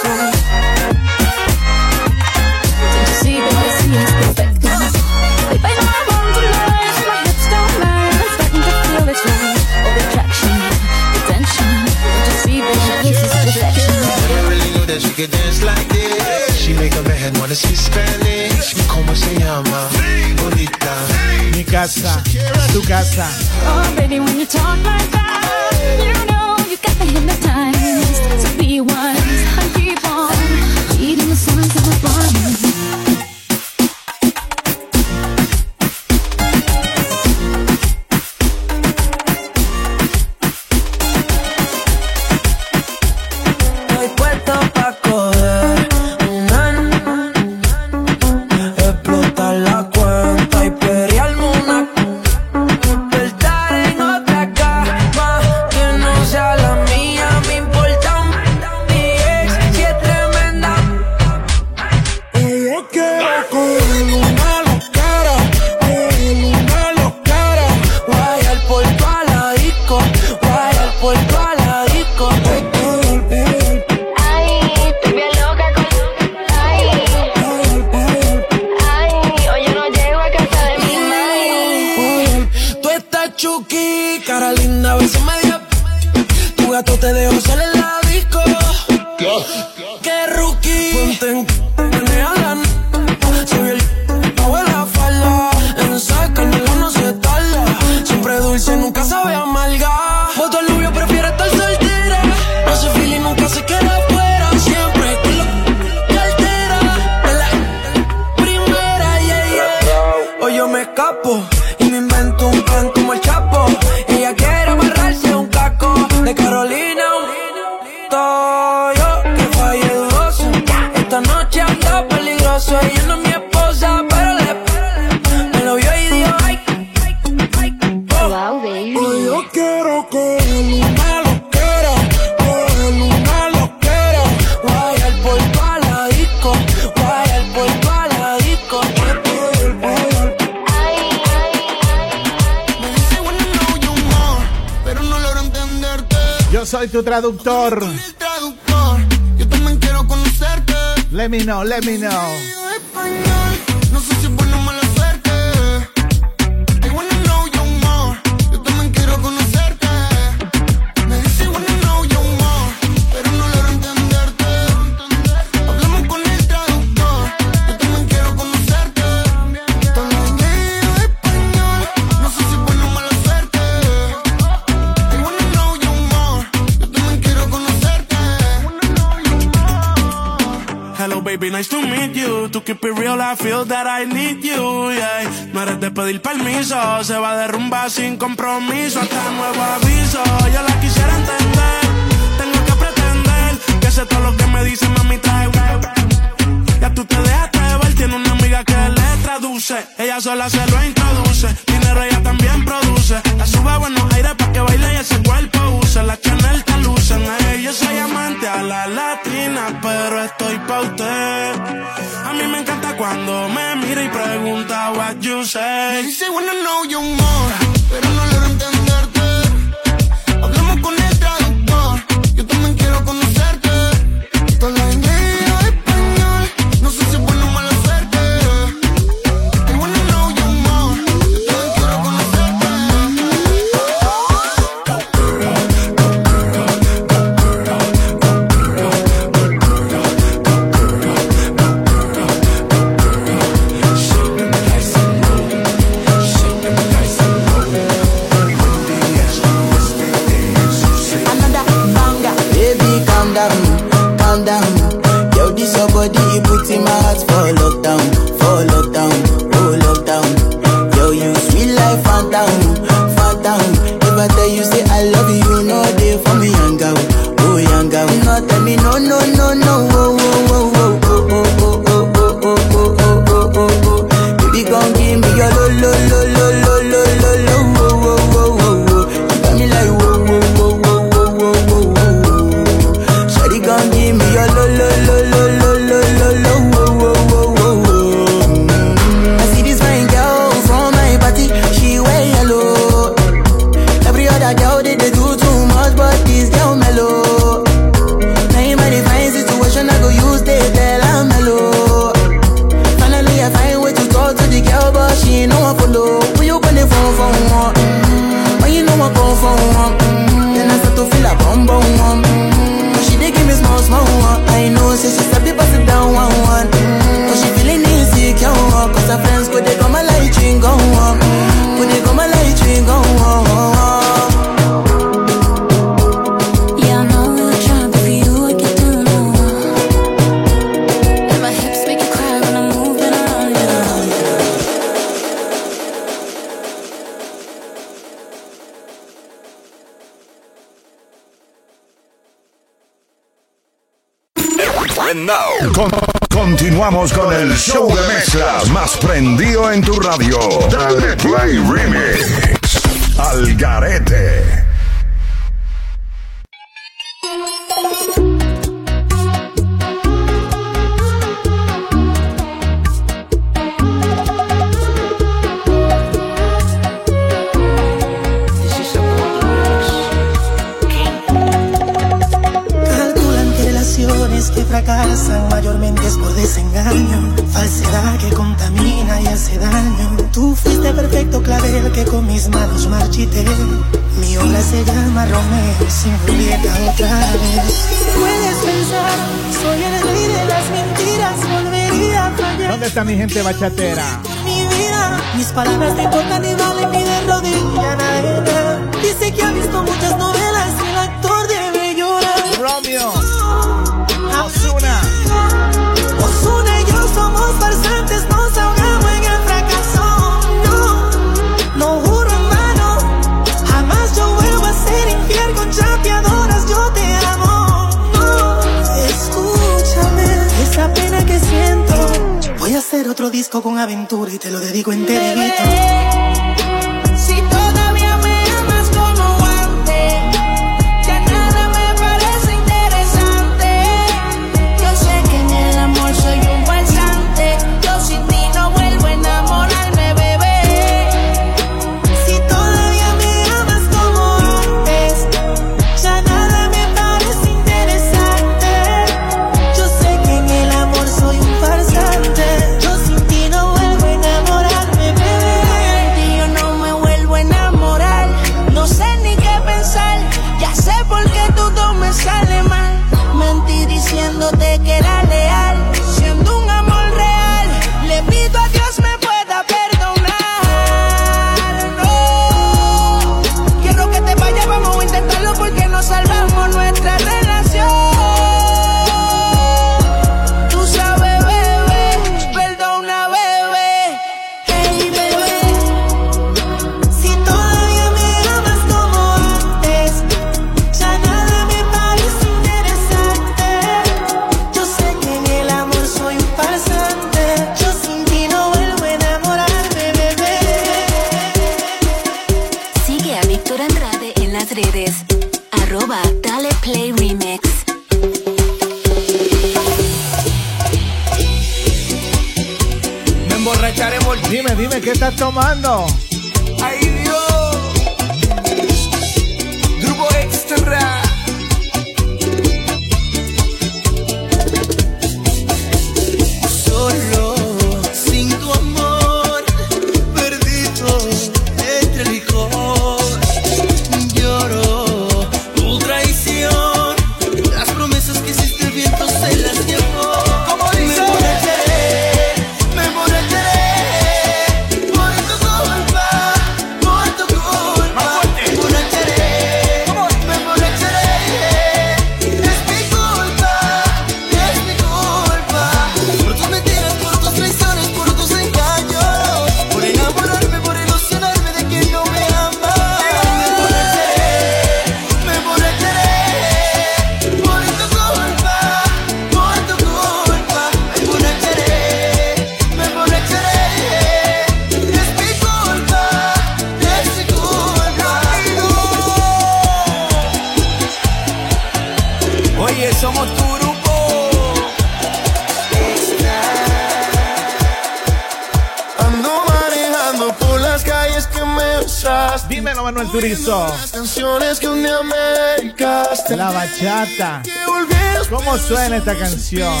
需要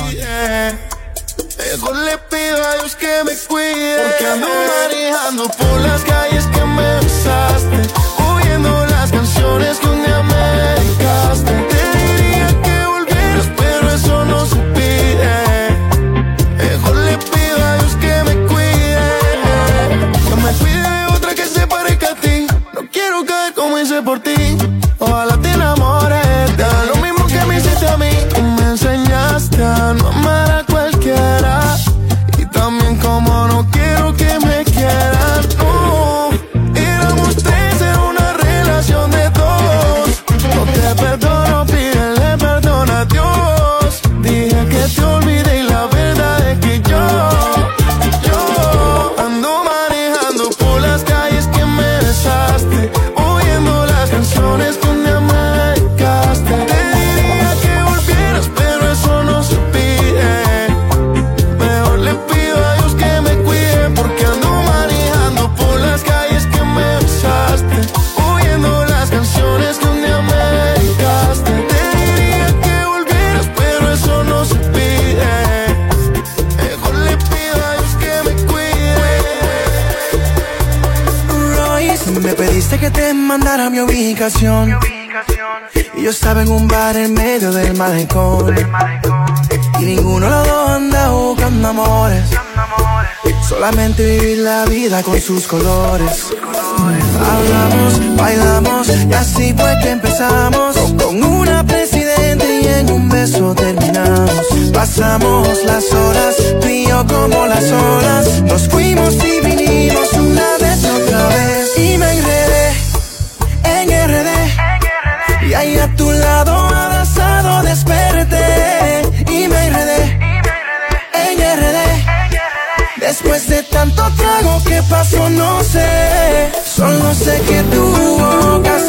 mi ubicación. Y yo estaba en un bar en medio del malecón. Y ninguno de los dos anda buscando amores. Solamente vivir la vida con sus colores. Hablamos, bailamos y así fue que empezamos. Con una presidente y en un beso terminamos. Pasamos las horas, tú y yo como las olas. Nos fuimos y vinimos una vez otra vez. Y me enredé tu lado abrazado desperté y me enredé en RD. Después de tanto trago que pasó no sé, solo sé que tu boca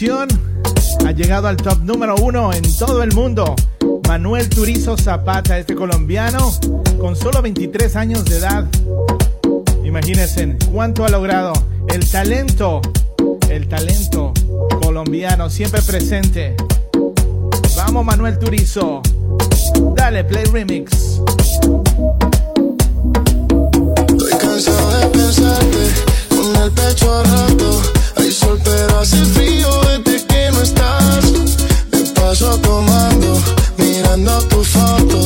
ha llegado al top número uno en todo el mundo. Manuel Turizo Zapata, este colombiano, con solo 23 años de edad. Imagínense cuánto ha logrado. El talento, el talento colombiano, siempre presente. Vamos Manuel Turizo. Dale, play remix. Estoy cansado de pensarte con el pecho a. Hay sol pero hace frío beso tomando, mirando tu foto.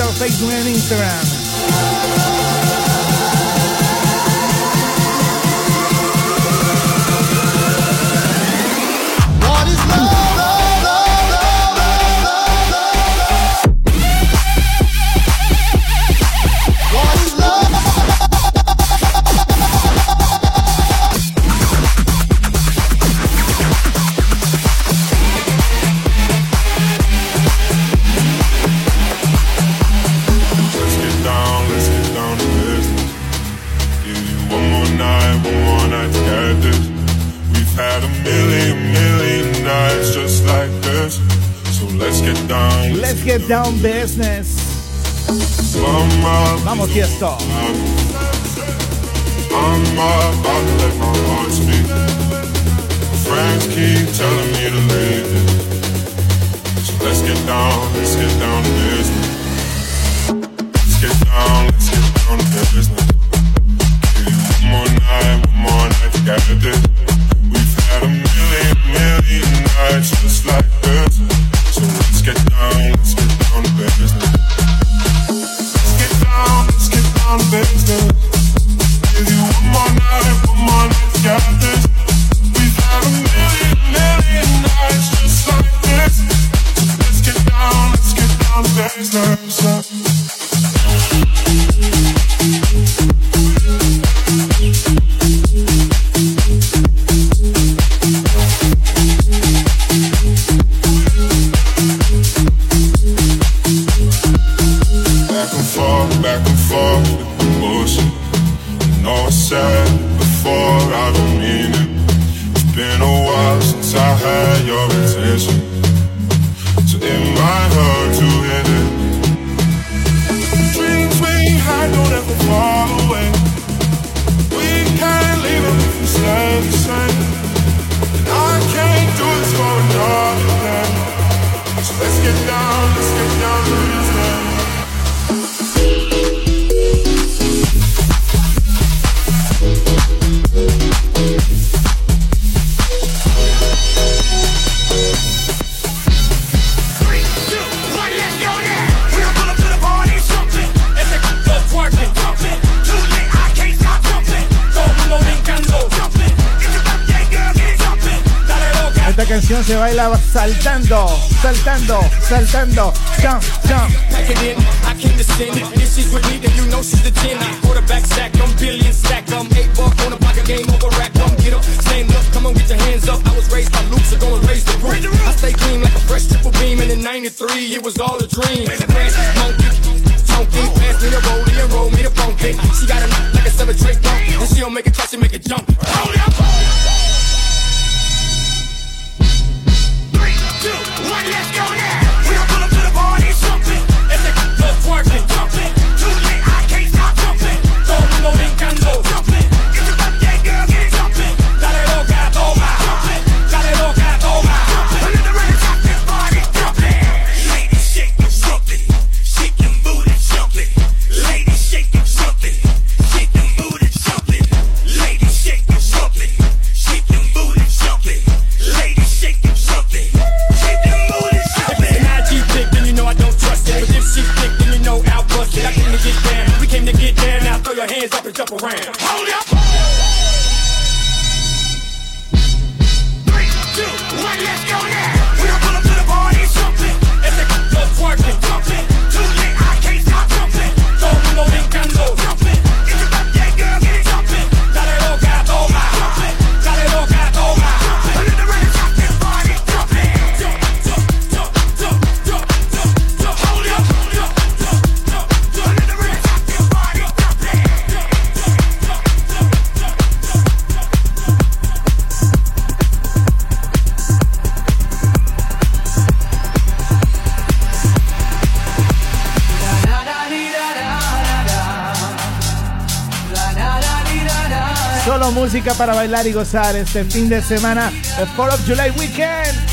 our Facebook and Instagram. crescendo. Jump, jump. Pack it in, I can descend. If she's with me, then you know she's the 10. I quarterback sack, I'm billion stack. I'm eight ball corner pocket game over rack. Come get up, stand up, come on, get your hands up. I was raised by loops, so gonna raise the roof. I stay clean like a fresh triple beam, and in 93, it was all a dream. Man. Pass me the rollie and roll me the funky. She got a like a seven tray bump. And she don't make a catch, she make a jump. Roll it up. hands up and jump around. Hold up. música para bailar y gozar este fin de semana, el 4 of July Weekend.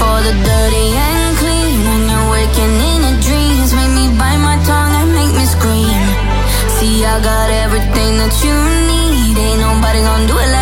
for the dirty and clean. When you're waking in your dreams, make me bite my tongue and make me scream. See, I got everything that you need. Ain't nobody gonna do it like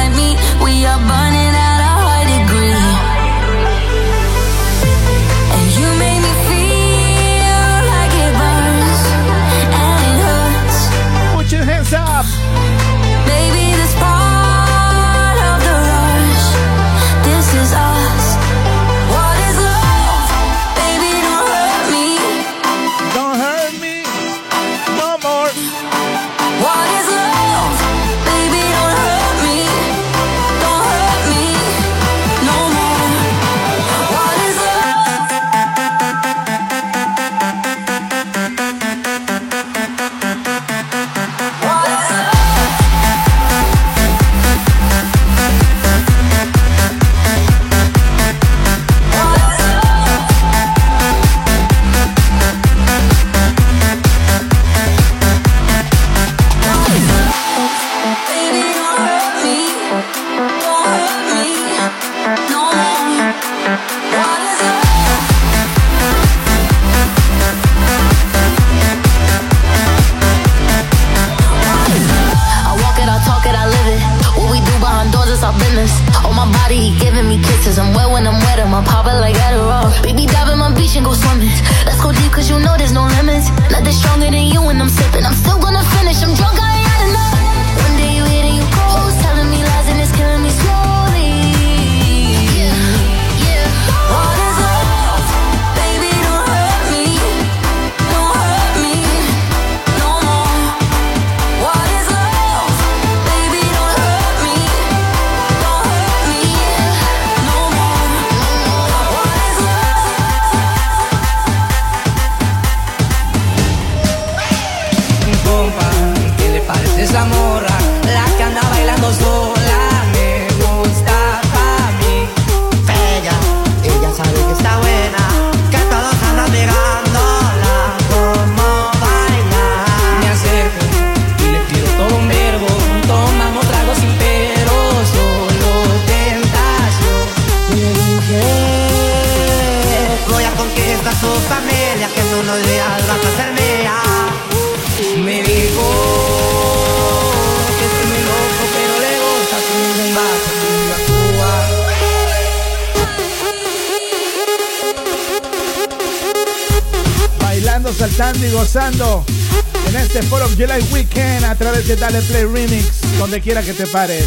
Play Remix, donde quiera que te pares.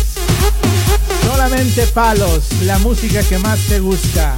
Solamente palos, la música que más te gusta.